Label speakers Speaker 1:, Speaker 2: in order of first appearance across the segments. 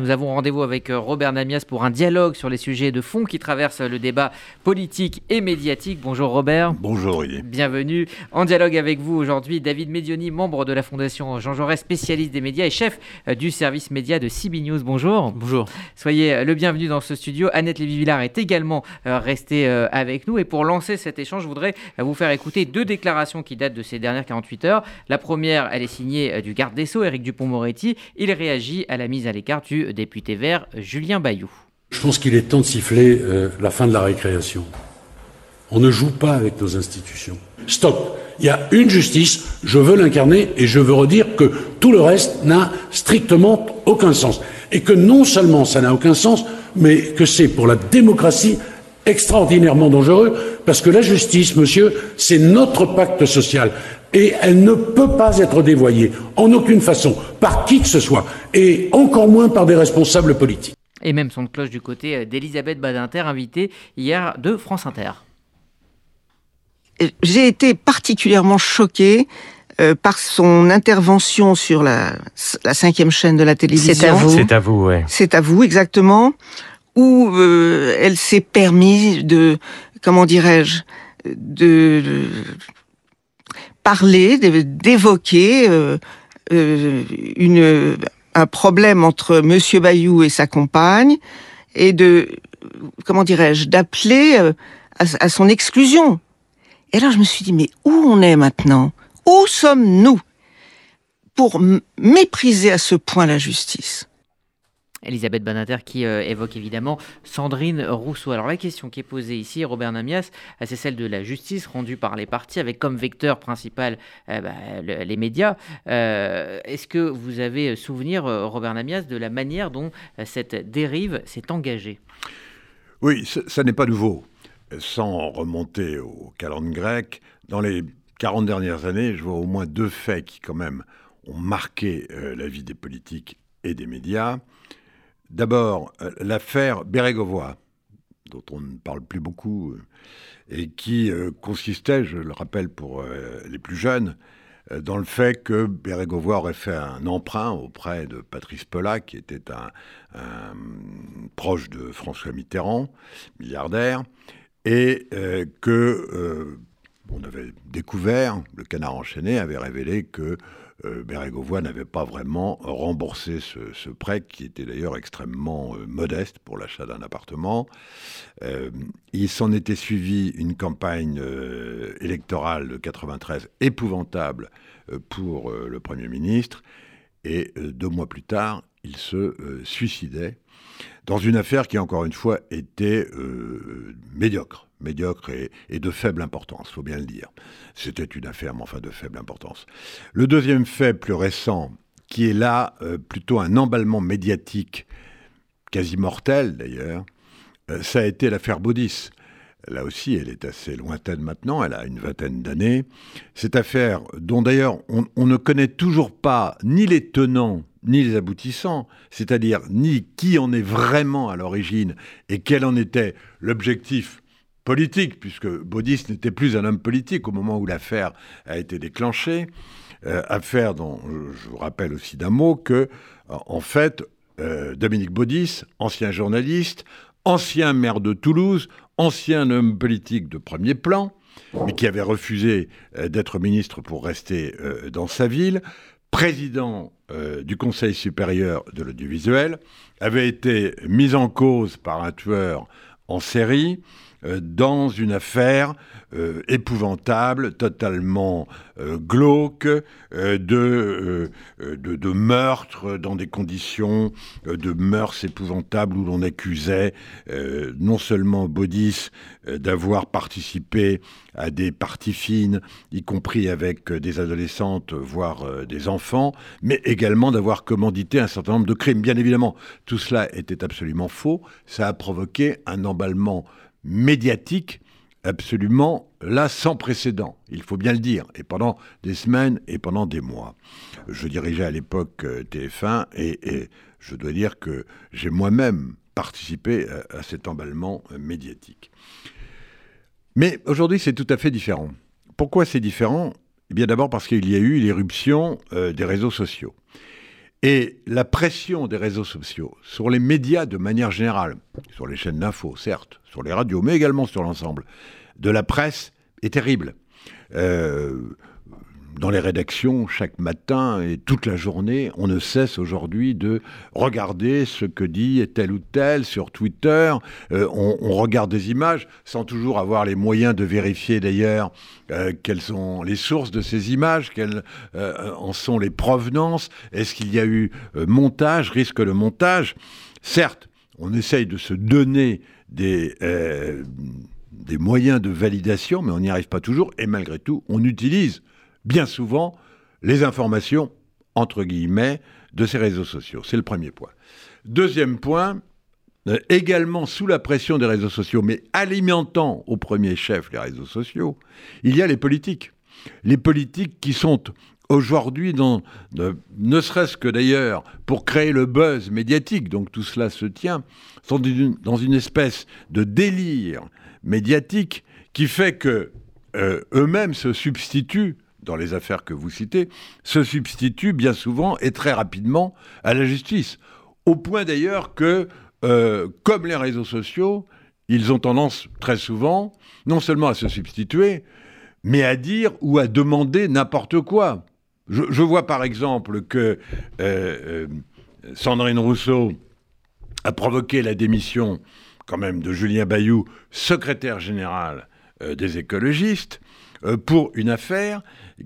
Speaker 1: Nous avons rendez-vous avec euh, Robert Namias pour un dialogue sur les sujets de fond qui traversent le débat politique et médiatique. Bonjour Robert.
Speaker 2: Bonjour Olivier.
Speaker 1: Bienvenue en dialogue avec vous aujourd'hui. David Medioni, membre de la Fondation Jean Jaurès, spécialiste des médias et chef euh, du service média de CB News. Bonjour.
Speaker 3: Bonjour.
Speaker 1: Soyez euh, le bienvenu dans ce studio. Annette Lévy-Villard est également restée avec nous. Et pour lancer cet échange, je voudrais vous faire écouter deux déclarations qui datent de ces dernières 48 heures. La première, elle est signée du garde des Sceaux, Éric Dupont-Moretti. Il réagit à la mise à l'écart du député vert Julien Bayou.
Speaker 4: Je pense qu'il est temps de siffler euh, la fin de la récréation. On ne joue pas avec nos institutions. Stop. Il y a une justice, je veux l'incarner et je veux redire que tout le reste n'a strictement aucun sens. Et que non seulement ça n'a aucun sens, mais que c'est pour la démocratie extraordinairement dangereux, parce que la justice, monsieur, c'est notre pacte social et elle ne peut pas être dévoyée en aucune façon par qui que ce soit et encore moins par des responsables politiques.
Speaker 1: Et même son cloche du côté euh, d'Elisabeth Badinter, invitée hier de France Inter.
Speaker 5: J'ai été particulièrement choquée euh, par son intervention sur la, cinquième chaîne de la télévision.
Speaker 3: C'est à vous. C'est à vous, ouais.
Speaker 5: C'est à vous, exactement. Où euh, elle s'est permis de, comment dirais-je, de, parler, d'évoquer euh, euh, un problème entre Monsieur Bayou et sa compagne et de, comment dirais-je, d'appeler à, son exclusion. Et là, je me suis dit, mais où on est maintenant? Où sommes-nous? Pour mépriser à ce point la justice
Speaker 1: Elisabeth Banater qui euh, évoque évidemment Sandrine Rousseau. Alors la question qui est posée ici, Robert Namias, euh, c'est celle de la justice rendue par les partis avec comme vecteur principal euh, bah, les médias. Est-ce que vous avez souvenir, Robert Namias, de la manière dont cette dérive s'est engagée?
Speaker 2: Oui, ça n'est pas nouveau. Sans remonter au calendrier grec, dans les 40 dernières années, je vois au moins deux faits qui quand même ont marqué la vie des politiques et des médias. D'abord, euh, l'affaire Bérégovoy, dont on ne parle plus beaucoup, euh, et qui euh, consistait, je le rappelle pour les plus jeunes, dans le fait que Bérégovoy aurait fait un emprunt auprès de Patrice Polla, qui était un, proche de François Mitterrand, milliardaire, et que on avait découvert, le canard enchaîné avait révélé que euh, Bérégovoy n'avait pas vraiment remboursé ce, prêt, qui était d'ailleurs extrêmement euh, modeste pour l'achat d'un appartement. Euh, il s'en était suivi une campagne électorale de 93 épouvantable pour le Premier ministre, et deux mois plus tard, il se suicidait dans une affaire qui, encore une fois, était médiocre médiocre et, de faible importance, faut bien le dire. C'était une affaire, mais enfin de faible importance. Le deuxième fait plus récent, qui est là euh, plutôt un emballement médiatique, quasi mortel d'ailleurs, euh, ça a été l'affaire Baudis. Là aussi, elle est assez lointaine maintenant, elle a une vingtaine d'années. Cette affaire, dont d'ailleurs on ne connaît toujours pas ni les tenants ni les aboutissants, c'est-à-dire ni qui en est vraiment à l'origine et quel en était l'objectif politique, puisque Baudis n'était plus un homme politique au moment où l'affaire a été déclenchée. Euh, affaire dont je vous rappelle aussi d'un mot que, euh, en fait, euh, Dominique Baudis, ancien journaliste, ancien maire de Toulouse, ancien homme politique de premier plan, mais qui avait refusé d'être ministre pour rester dans sa ville, président du Conseil supérieur de l'audiovisuel, avait été mis en cause par un tueur en série, euh, dans une affaire euh, épouvantable, totalement euh, glauque, de, de, meurtre dans des conditions de mœurs épouvantables où l'on accusait non seulement Baudis d'avoir participé à des parties fines, y compris avec des adolescentes, voire des enfants, mais également d'avoir commandité un certain nombre de crimes. Bien évidemment, tout cela était absolument faux. Ça a provoqué un emballement médiatique absolument là sans précédent, il faut bien le dire, et pendant des semaines et pendant des mois. Je dirigeais à l'époque euh, TF1 et, je dois dire que j'ai moi-même participé à, cet emballement euh, médiatique. Mais aujourd'hui, c'est tout à fait différent. Pourquoi c'est différent? Eh bien d'abord parce qu'il y a eu l'éruption euh, des réseaux sociaux. Et la pression des réseaux sociaux sur les médias de manière générale, sur les chaînes d'infos, certes, sur les radios, mais également sur l'ensemble de la presse, est terrible. Euh, dans les rédactions, chaque matin et toute la journée, on ne cesse aujourd'hui de regarder ce que dit tel ou tel sur Twitter. Euh, on, regarde des images sans toujours avoir les moyens de vérifier d'ailleurs euh, quelles sont les sources de ces images, quelles euh, en sont les provenances. Est-ce qu'il y a eu montage, risque de montage? Certes, on essaye de se donner des des moyens de validation, mais on n'y arrive pas toujours, et malgré tout, on utilise bien souvent les informations, entre guillemets, de ces réseaux sociaux. C'est le premier point. Deuxième point, euh, également sous la pression des réseaux sociaux, mais alimentant au premier chef les réseaux sociaux, il y a les politiques. Les politiques qui sont aujourd'hui, dans, ne serait-ce que d'ailleurs pour créer le buzz médiatique, donc tout cela se tient, sont dans une espèce de délire médiatique qui fait que euh, eux-mêmes se substituent dans les affaires que vous citez, se substituent bien souvent et très rapidement à la justice. Au point d'ailleurs que, euh, comme les réseaux sociaux, ils ont tendance très souvent non seulement à se substituer, mais à dire ou à demander n'importe quoi. Je, vois par exemple que euh, euh, Sandrine Rousseau a provoqué la démission quand même de Julien Bayou, secrétaire général des écologistes, pour une affaire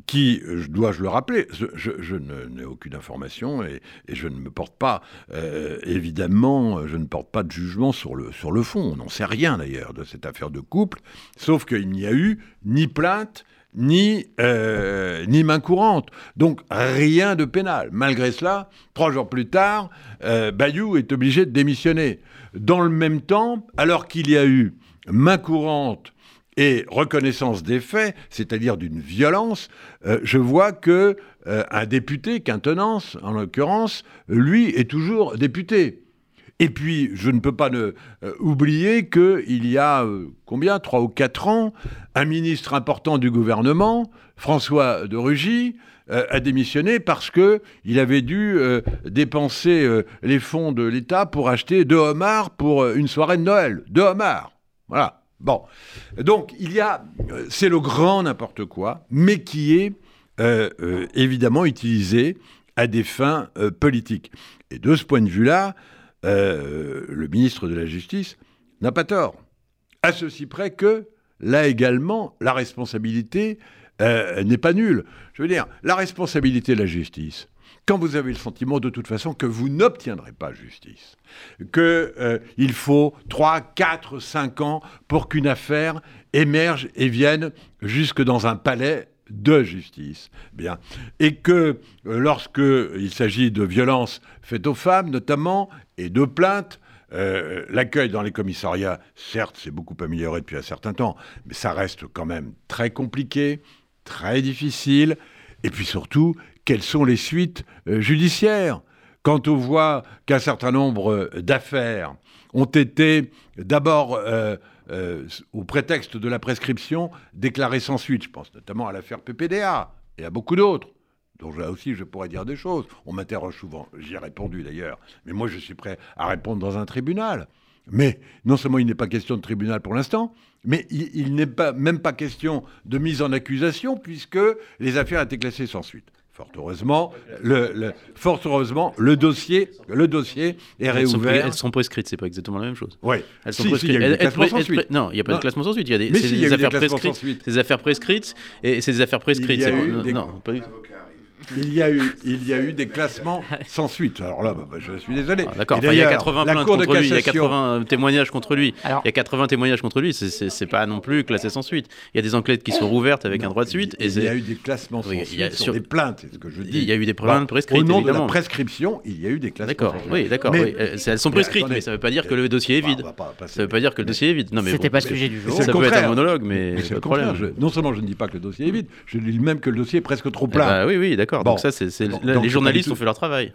Speaker 2: qui, dois-je le rappeler, je, n'ai aucune information et, je ne me porte pas, euh, évidemment, je ne porte pas de jugement sur le, sur le fond. On n'en sait rien d'ailleurs de cette affaire de couple, sauf qu'il n'y a eu ni plainte, ni, euh, ni main courante. Donc rien de pénal. Malgré cela, trois jours plus tard, euh, Bayou est obligé de démissionner. Dans le même temps, alors qu'il y a eu main courante et reconnaissance des faits, c'est-à-dire d'une violence, euh, je vois que euh, un député, Quintenance en l'occurrence, lui est toujours député. Et puis, je ne peux pas ne, euh, oublier qu'il y a combien, trois ou quatre ans, un ministre important du gouvernement, François de Rugy, a démissionné parce que il avait dû dépenser les fonds de l'État pour acheter deux homards pour une soirée de Noël. Deux homards. Voilà. Bon, donc il y a, euh, c'est le grand n'importe quoi, mais qui est euh, euh, évidemment utilisé à des fins politiques. Et de ce point de vue-là, le ministre de la Justice n'a pas tort. À ceci près que, là également, la responsabilité n'est pas nulle. Je veux dire, la responsabilité de la justice, quand vous avez le sentiment de toute façon que vous n'obtiendrez pas justice, qu'il euh, faut 3, 4, 5 ans pour qu'une affaire émerge et vienne jusque dans un palais de justice. Bien. Et que euh, lorsqu'il s'agit de violences faites aux femmes notamment, et de plaintes, euh, l'accueil dans les commissariats, certes, c'est beaucoup amélioré depuis un certain temps, mais ça reste quand même très compliqué, très difficile. Et puis surtout, quelles sont les suites euh, judiciaires? Quand on voit qu'un certain nombre euh, d'affaires ont été d'abord, euh, au prétexte de la prescription, déclarées sans suite. Je pense notamment à l'affaire PPDA et à beaucoup d'autres, dont là aussi je pourrais dire des choses. On m'interroge souvent, j'y ai répondu d'ailleurs, mais moi je suis prêt à répondre dans un tribunal. Mais non seulement il n'est pas question de tribunal pour l'instant, mais il, n'est même pas question de mise en accusation puisque les affaires étaient classées sans suite. Fort heureusement, le, fort heureusement, le dossier, le dossier est réouvert.
Speaker 3: Elles sont, prescrites, c'est pas exactement la même chose.
Speaker 2: Oui.
Speaker 3: Elles sont prescrites. Il y a des sans suite. Non, il n'y a pas de classement sans suite. Il y a des, des affaires prescrites. Des affaires prescrites et c'est des affaires prescrites. Il y a eu des... Non, pas du tout
Speaker 2: il y, a eu, il y a eu des classements sans suite. Alors là, bah, bah, je suis désolé.
Speaker 3: Ah, d'accord, il y a 80 plaintes contre lui, il y a 80 témoignages contre lui. il y a 80 témoignages contre lui, c'est pas non plus classé sans suite. Il y a des enquêtes qui sont rouvertes avec un droit de suite.
Speaker 2: Et il y a eu des classements sans suite, y a sur des plaintes, c'est ce que je dis.
Speaker 3: Il y a eu des plaintes prescrites,
Speaker 2: Au nom de la prescription, il y a eu des classements
Speaker 3: D'accord, oui, d'accord. Euh, elles sont prescrites, mais ça ne veut pas dire que le dossier est vide. Ça ne veut pas dire que le dossier est vide.
Speaker 1: C'était pas le sujet du jour.
Speaker 3: Ça peut être un monologue, mais
Speaker 2: c'est le problème. Non seulement je ne dis pas que le dossier est vide, je dis même que le dossier est presque trop plein.
Speaker 3: Oui, oui, d'accord. Donc ça, c'est les journalistes ont fait leur travail.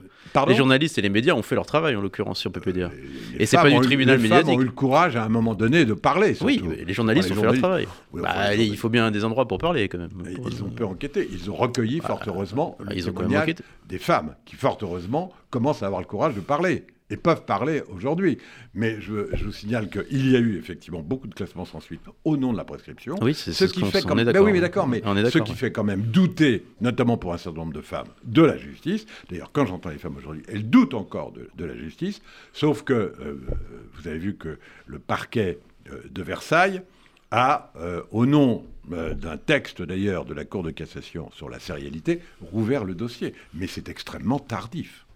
Speaker 3: les journalistes et les médias ont fait leur travail en l'occurrence sur PPDA. et c'est pas du tribunal médiatique. Les
Speaker 2: femmes ont eu le courage à un moment donné de parler.
Speaker 3: Oui, les journalistes ont fait leur travail. Bah, il faut bien des endroits pour parler quand même.
Speaker 2: Ils ont peu enquêté. Ils ont recueilli fort heureusement le témoignage des femmes qui fort heureusement commencent à avoir le courage de parler et peuvent parler aujourd'hui. Mais je, vous signale qu'il y a eu effectivement beaucoup de classements sans suite au nom de la prescription.
Speaker 3: Oui, c'est ce, qui fait
Speaker 2: quand même. oui, mais d'accord, mais ce qui fait quand même douter, notamment pour un certain nombre de femmes, de la justice. D'ailleurs, quand j'entends les femmes aujourd'hui, elles doutent encore de, la justice. Sauf que euh, vous avez vu que le parquet euh, de Versailles a, euh, au nom d'un texte d'ailleurs de la Cour de cassation sur la sérialité, rouvert le dossier. Mais c'est extrêmement tardif.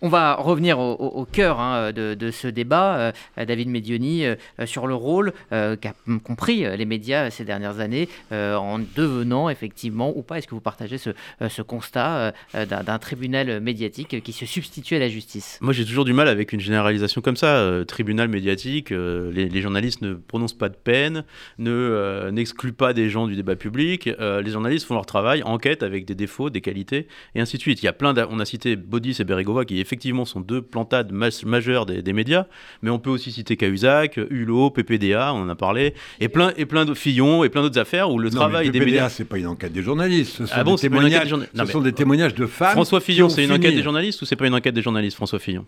Speaker 1: On va revenir au, cœur hein, de, ce débat, euh, David Medioni, euh, sur le rôle euh, qu'a compris les médias ces dernières années en devenant effectivement ou pas, est-ce que vous partagez ce, constat d'un tribunal médiatique qui se substitue à la justice?
Speaker 3: Moi j'ai toujours du mal avec une généralisation comme ça. tribunal médiatique, les, journalistes ne prononcent pas de peine, ne n'excluent pas des gens du débat public, les journalistes font leur travail, enquêtent avec des défauts, des qualités, et ainsi de suite. Il y a plein on a cité Baudis et Berigova qui effectivement sont deux plantades majeures des, médias, mais on peut aussi citer Cahuzac, Hulot, PPDA, on en a parlé, et plein, et plein de Fillon et plein d'autres affaires où le travail des médias.
Speaker 2: c'est pas une enquête des journalistes, ce sont, ah des, témoignages, ce sont des témoignages de femmes.
Speaker 3: François Fillon, c'est une enquête des journalistes ou c'est pas une enquête des journalistes, François Fillon?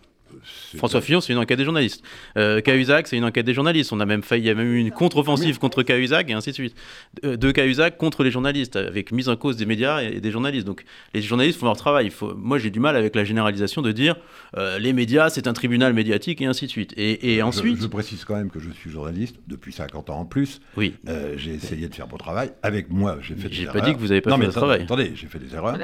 Speaker 3: François Fillon, c'est une enquête des journalistes. Euh, Cahuzac, c'est une enquête des journalistes. On a même failli, il y a même eu une contre-offensive contre Cahuzac et ainsi de suite. De Cahuzac contre les journalistes, avec mise en cause des médias et des journalistes. Donc les journalistes font leur travail. Il faut... Moi, j'ai du mal avec la généralisation de dire euh, les médias, c'est un tribunal médiatique et ainsi de suite. Et, ensuite.
Speaker 2: Je, précise quand même que je suis journaliste depuis 50 ans en plus.
Speaker 3: Oui.
Speaker 2: Euh, j'ai essayé de faire mon travail. Avec moi, j'ai fait des
Speaker 3: erreurs. J'ai pas dit que vous n'avez pas fait votre travail.
Speaker 2: Attendez, j'ai fait des erreurs.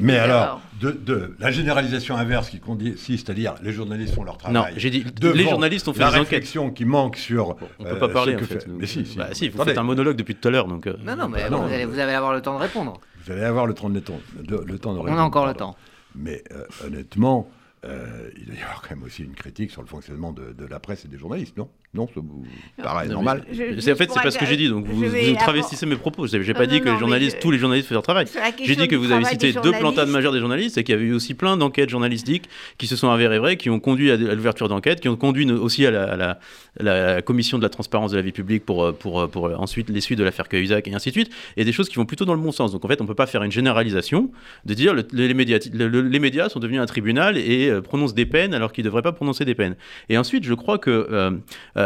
Speaker 2: mais alors, de, de, la généralisation inverse qui consiste à dire les journalistes font leur travail.
Speaker 3: Non, j'ai dit les journalistes ont fait
Speaker 2: la
Speaker 3: des
Speaker 2: réflexion qui manque sur.
Speaker 3: on peut pas euh, parler en fait.
Speaker 2: Mais si, si.
Speaker 3: Bah, si vous faites un monologue depuis tout à l'heure, donc. Euh.
Speaker 1: Non, non, mais vous, allez, vous, allez, avoir le temps de répondre.
Speaker 2: Vous allez avoir le temps de, le temps de répondre.
Speaker 1: On a encore le temps.
Speaker 2: Mais euh, honnêtement, il doit y avoir quand même aussi une critique sur le fonctionnement de, de la presse et des journalistes, non? Non, ça vous paraît normal.
Speaker 3: En fait, c'est pas ce que j'ai dit. Donc vous, vous travestissez mes propos. J'ai pas dit que les journalistes, tous les journalistes font leur travail. J'ai dit que vous avez cité deux plantades majeures des journalistes et qu'il y avait eu aussi plein d'enquêtes journalistiques qui se sont avérées vraies, qui ont conduit à l'ouverture d'enquêtes, qui ont conduit aussi à la, commission de la transparence de la vie publique pour, pour, pour, ensuite les suites de l'affaire Cahuzac et ainsi de suite. Et des choses qui vont plutôt dans le bon sens. Donc en fait, on peut pas faire une généralisation de dire les, médias, les médias sont devenus un tribunal et euh, prononcent des peines alors qu'ils devraient pas prononcer des peines. Et ensuite, je crois que euh, euh,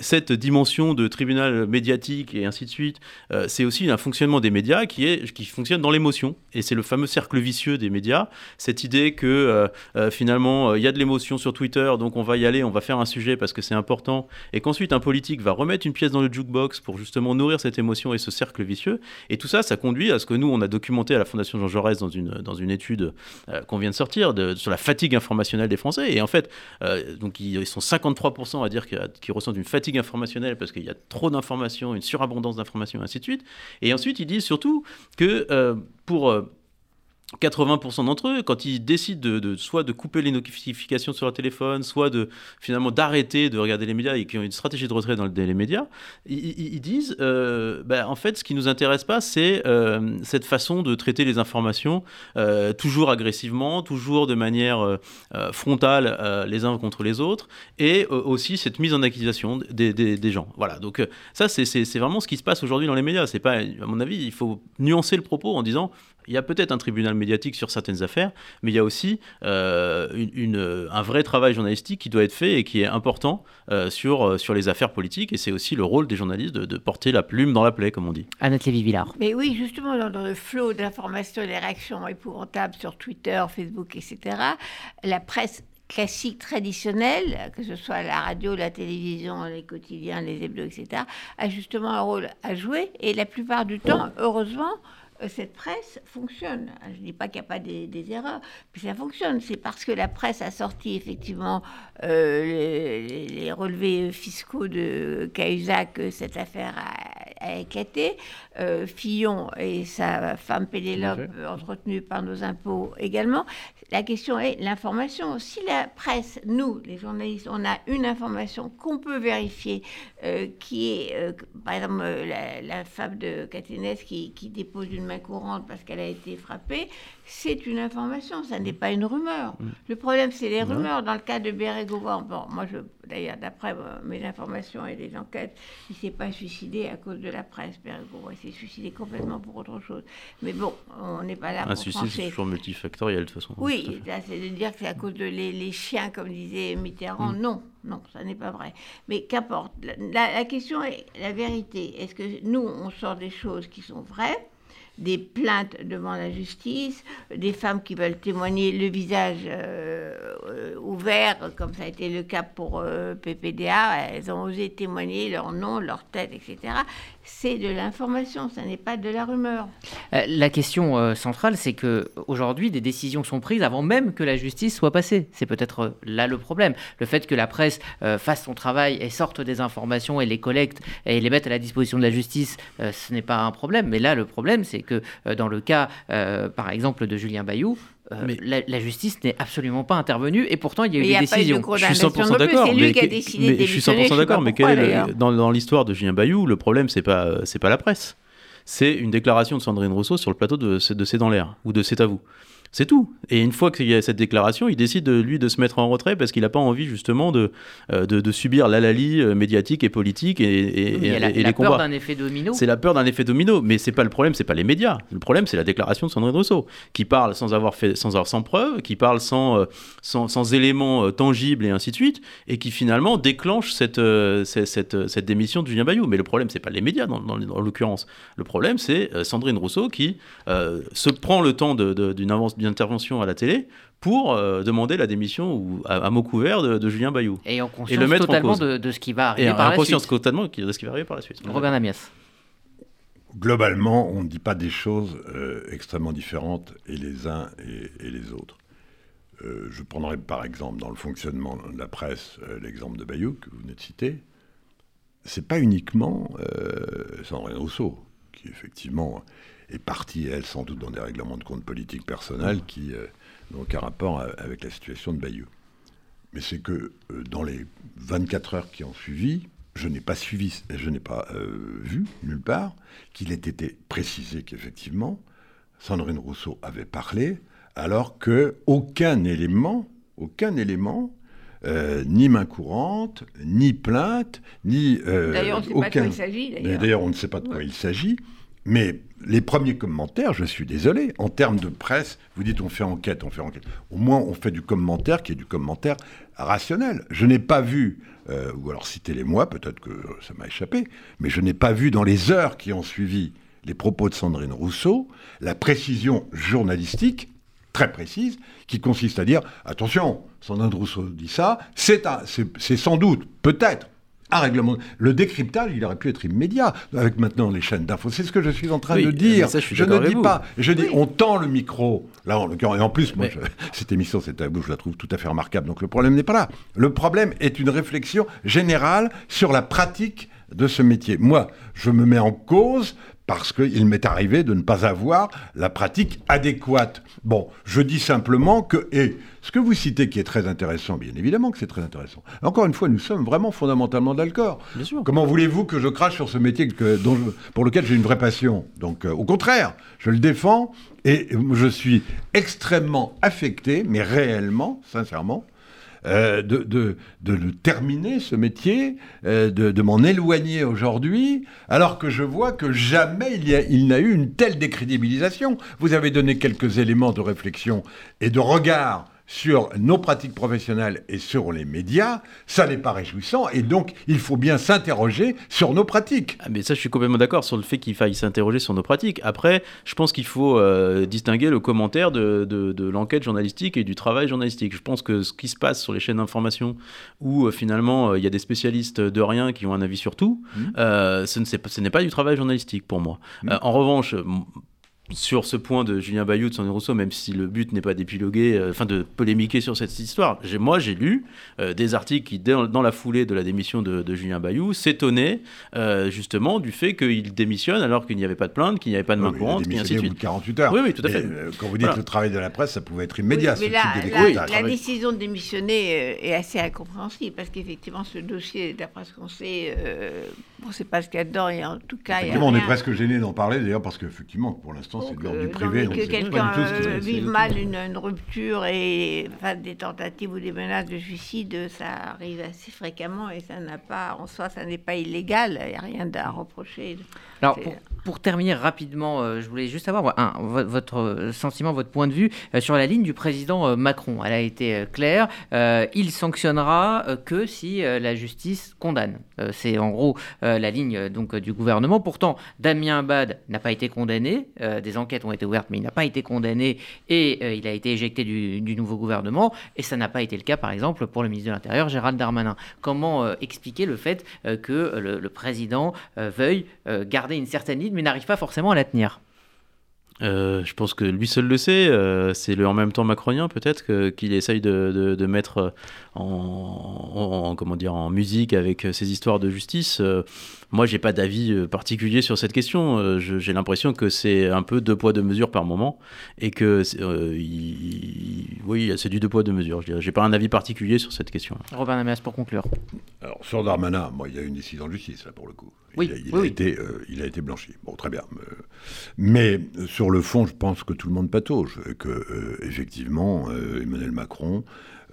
Speaker 3: cette dimension de tribunal médiatique et ainsi de suite, euh, c'est aussi un fonctionnement des médias qui, est, qui fonctionne dans l'émotion. Et c'est le fameux cercle vicieux des médias, cette idée que finalement, il y a de l'émotion sur Twitter, donc on va y aller, on va faire un sujet parce que c'est important, et qu'ensuite un politique va remettre une pièce dans le jukebox pour justement nourrir cette émotion et ce cercle vicieux. Et tout ça, ça conduit à ce que nous, on a documenté à la Fondation Jean Jaurès dans une, dans une étude qu'on vient de sortir sur la fatigue informationnelle des Français. Et en fait, donc ils, sont 53% à dire qu'ils ressentent une fatigue informationnelle parce qu'il y a trop d'informations, une surabondance d'informations, ainsi de suite. Et ensuite, ils disent surtout que euh, pour euh, 80% d'entre eux, quand ils décident de, soit de couper les notifications sur leur téléphone, soit de finalement d'arrêter de regarder les médias et qui ont une stratégie de retrait dans les médias, ils, disent euh, bah, en fait ce qui nous intéresse pas c'est euh, cette façon de traiter les informations euh, toujours agressivement, toujours de manière frontale les uns contre les autres et aussi cette mise en accusation des, des gens. Voilà donc ça c'est vraiment ce qui se passe aujourd'hui dans les médias. C'est pas à mon avis il faut nuancer le propos en disant il y a peut-être un tribunal médiatique sur certaines affaires, mais il y a aussi euh, une, un vrai travail journalistique qui doit être fait et qui est important euh, sur, euh, sur les affaires politiques. Et c'est aussi le rôle des journalistes de, porter la plume dans la plaie, comme on dit.
Speaker 1: Annette Lévy-Villard.
Speaker 6: Mais oui, justement, dans, le flot d'informations et les réactions épouvantables sur Twitter, Facebook, etc., la presse classique traditionnelle, que ce soit la radio, la télévision, les quotidiens, les hebdos, etc., a justement un rôle à jouer. Et la plupart du temps, heureusement, euh, cette presse fonctionne. Je ne dis pas qu'il n'y a pas des, erreurs, mais ça fonctionne. C'est parce que la presse a sorti effectivement euh, les, relevés fiscaux de Cahuzac que cette affaire a éclaté. Fillon et sa femme Pénélope, entretenue par nos impôts également. La question est l'information. Si la presse, nous, les journalistes, on a une information qu'on peut vérifier, euh, qui est, euh, par exemple, euh, la, femme de Catinès qui, qui, dépose une main courante parce qu'elle a été frappée, c'est une information, ça n'est pas une rumeur. Mm. Le problème, c'est les rumeurs. Dans le cas de Bérégovoy, bon, moi, je, d'ailleurs, d'après mes informations et les enquêtes, il ne s'est pas suicidé à cause de la presse, Bérégovoy. Il s'est suicidé complètement pour autre chose. Mais bon, on n'est pas là
Speaker 3: Un suicide, c'est toujours multifactoriel, de toute façon.
Speaker 6: Oui, c'est de dire que c'est à cause de les, chiens, comme disait Mitterrand. Mm. Non, non, ça n'est pas vrai. Mais qu'importe. La, la question est la vérité. Est-ce que nous, on sort des choses qui sont vraies? Des plaintes devant la justice, des femmes qui veulent témoigner le visage euh, ouvert, comme ça a été le cas pour euh, PPDA. Elles ont osé témoigner leur nom, leur tête, etc. C'est de l'information, ça n'est pas de la rumeur.
Speaker 1: Euh, la question centrale, c'est que aujourd'hui, des décisions sont prises avant même que la justice soit passée. C'est peut-être là le problème. Le fait que la presse fasse son travail et sorte des informations et les collecte et les mette à la disposition de la justice, ce n'est pas un problème. Mais là, le problème, c'est que euh, dans le cas, euh, par exemple, de Julien Bayou, euh, mais la, justice n'est absolument pas intervenue et pourtant il y a eu des décisions.
Speaker 3: je suis 100% d'accord. C'est lui qui a décidé de Je suis 100% d'accord, mais dans, dans l'histoire de Julien Bayou, le problème c'est pas c'est pas la presse, c'est une déclaration de Sandrine Rousseau sur le plateau de, de C'est dans l'air ou de C'est à vous. C'est tout. Et une fois qu'il y a cette déclaration, il décide de, lui de se mettre en retrait parce qu'il n'a pas envie justement de, euh, de, subir l'alali euh, médiatique et politique et, et,
Speaker 1: la,
Speaker 3: et
Speaker 1: la peur d'un effet domino.
Speaker 3: C'est la peur d'un effet domino, mais c'est pas le problème, c'est pas les médias. Le problème, c'est la déclaration de Sandrine Rousseau qui parle sans avoir fait, sans avoir sans preuve, qui parle sans, euh, sans, sans, éléments tangibles et ainsi de suite, et qui finalement déclenche cette, cette, cette, démission de Julien Bayou. Mais le problème, c'est pas les médias dans, dans, dans l'occurrence. Le problème, c'est Sandrine Rousseau qui se prend le temps d'une avance d'intervention à la télé pour euh, demander la démission ou à, mot couvert de, Julien Bayou.
Speaker 1: Et en conscience le totalement de, ce qui va arriver
Speaker 3: et
Speaker 1: par
Speaker 3: en conscience totalement de ce qui va arriver par la suite.
Speaker 1: Robert Namias.
Speaker 2: Globalement, on ne dit pas des choses euh, extrêmement différentes et les uns et, les autres. Euh, je prendrai par exemple dans le fonctionnement de la presse l'exemple de Bayou que vous venez de citer. C'est pas uniquement Sandrine Rousseau qui effectivement est partie, elle, sans doute dans des règlements de compte politiques personnels qui euh, n'ont aucun rapport avec la situation de Bayeux. Mais c'est que euh, dans les 24 heures qui ont suivi, je n'ai pas suivi, je n'ai pas euh, vu nulle part qu'il ait été précisé qu'effectivement Sandrine Rousseau avait parlé, alors que aucun élément, aucun élément, ni main courante, ni plainte, ni
Speaker 6: d'ailleurs on ne sait pas de quoi il s'agit.
Speaker 2: D'ailleurs on ne sait pas de quoi il s'agit. Mais les premiers commentaires, je suis désolé, en termes de presse, vous dites on fait enquête, on fait enquête. Au moins, on fait du commentaire qui est du commentaire rationnel. Je n'ai pas vu, euh, ou alors citez-les-moi, peut-être que ça m'a échappé, mais je n'ai pas vu dans les heures qui ont suivi les propos de Sandrine Rousseau la précision journalistique très précise qui consiste à dire attention, Sandrine Rousseau dit ça, c'est sans doute, peut-être, règlement. Le décryptage, il aurait pu être immédiat avec maintenant les chaînes d'infos. C'est ce que je suis en train de dire. je, ne dis pas. Je dis, on tend le micro. Là, en et en plus, moi, cette émission, c'est à je la trouve tout à fait remarquable. Donc le problème n'est pas là. Le problème est une réflexion générale sur la pratique de ce métier. Moi, je me mets en cause parce qu'il m'est arrivé de ne pas avoir la pratique adéquate. Bon, je dis simplement que, et ce que vous citez qui est très intéressant, bien évidemment que c'est très intéressant. Encore une fois, nous sommes vraiment fondamentalement d'accord. Comment voulez-vous que je crache sur ce métier pour lequel j'ai une vraie passion? Donc, euh, au contraire, je le défends et je suis extrêmement affecté, mais réellement, sincèrement, euh, de, de, de, terminer ce métier, euh, de, m'en éloigner aujourd'hui, alors que je vois que jamais il, a, il n'a eu une telle décrédibilisation. Vous avez donné quelques éléments de réflexion et de regard sur nos pratiques professionnelles et sur les médias, ça n'est pas réjouissant. Et donc, il faut bien s'interroger sur nos pratiques.
Speaker 3: Ah, mais ça, je suis complètement d'accord sur le fait qu'il faille s'interroger sur nos pratiques. Après, je pense qu'il faut euh, distinguer le commentaire de, de, l'enquête journalistique et du travail journalistique. Je pense que ce qui se passe sur les chaînes d'information, où euh, finalement euh, il y a des spécialistes de rien qui ont un avis sur tout, mmh. ce, ce n'est pas du travail journalistique pour moi. Mmh. en revanche, sur ce point de Julien Bayou, de Sandrine Rousseau, même si le but n'est pas d'épiloguer, enfin de polémiquer sur cette histoire. Moi, j'ai lu des articles qui, dans, la foulée de la démission de, Julien Bayou, s'étonnaient justement du fait qu'il démissionne alors qu'il n'y avait pas de plainte, qu'il n'y avait pas de main courante,
Speaker 2: et ainsi de suite. 48 heures.
Speaker 3: Oui, oui, tout à fait.
Speaker 2: quand vous dites le travail de la presse, ça pouvait être immédiat.
Speaker 6: mais la, décision de démissionner est assez incompréhensible parce qu'effectivement, ce dossier, d'après ce qu'on sait, on ne sait pas ce qu'il y a dedans et en tout cas.
Speaker 2: on est presque gêné d'en parler d'ailleurs parce qu'effectivement, pour l'instant, c'est de l'ordre du euh, privé.
Speaker 6: que quelqu'un euh, vive mal une, rupture et enfin, des tentatives ou des menaces de suicide, ça arrive assez fréquemment et ça n'a pas, en soi, ça n'est pas illégal. Il n'y a rien à reprocher.
Speaker 1: Alors, pour, terminer rapidement, euh, je voulais juste savoir votre sentiment, votre point de vue sur la ligne du président Macron. Elle a été claire. il sanctionnera que si la justice condamne. C'est en gros la ligne donc du gouvernement. Pourtant, Damien Abad n'a pas été condamné. des enquêtes ont été ouvertes, mais il n'a pas été condamné et il a été éjecté du, nouveau gouvernement. Et ça n'a pas été le cas, par exemple, pour le ministre de l'Intérieur, Gérald Darmanin. Comment expliquer le fait que le, président veuille garder une certaine ligne, mais n'arrive pas forcément à la tenir
Speaker 3: euh, je pense que lui seul le sait. Euh, c'est le en même temps macronien peut-être qu'il essaye de, de, mettre en, comment dire en musique avec ses histoires de justice. Euh, moi, j'ai pas d'avis euh, particulier sur cette question. Euh, j'ai l'impression que c'est un peu deux poids deux mesures par moment et que euh, oui, c'est du deux poids deux mesures. J'ai pas un avis particulier sur cette question.
Speaker 1: Robin Namas pour conclure.
Speaker 2: Alors sur Darmanin, moi, il y a une décision de justice là pour le coup. Oui, il, a, Été, il a été blanchi. Bon, très bien. Mais sur le fond, je pense que tout le monde patauge. Que effectivement, Emmanuel Macron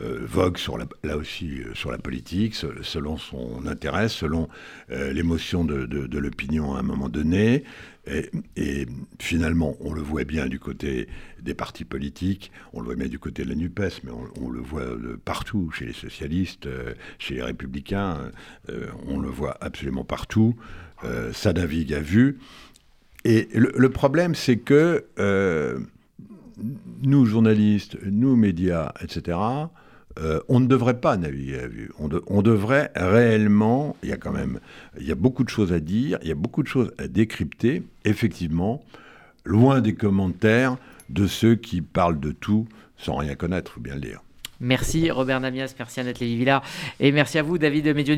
Speaker 2: euh, vogue sur la, là aussi euh, sur la politique, selon son intérêt, selon euh, l'émotion de, de, l'opinion à un moment donné. Et, finalement, on le voit bien du côté des partis politiques, on le voit bien du côté de la NUPES, mais on, le voit partout, chez les socialistes, chez les républicains, on le voit absolument partout. ça navigue à vue. Et le, problème, c'est que nous, journalistes, nous, médias, etc., euh, on ne devrait pas naviguer à vue. On, devrait réellement, il y a quand même, il y a beaucoup de choses à dire, il y a beaucoup de choses à décrypter, effectivement, loin des commentaires de ceux qui parlent de tout sans rien connaître, faut bien le dire.
Speaker 1: Merci Robert Namias, merci Annette Lévy-Villard et merci à vous David Medioni.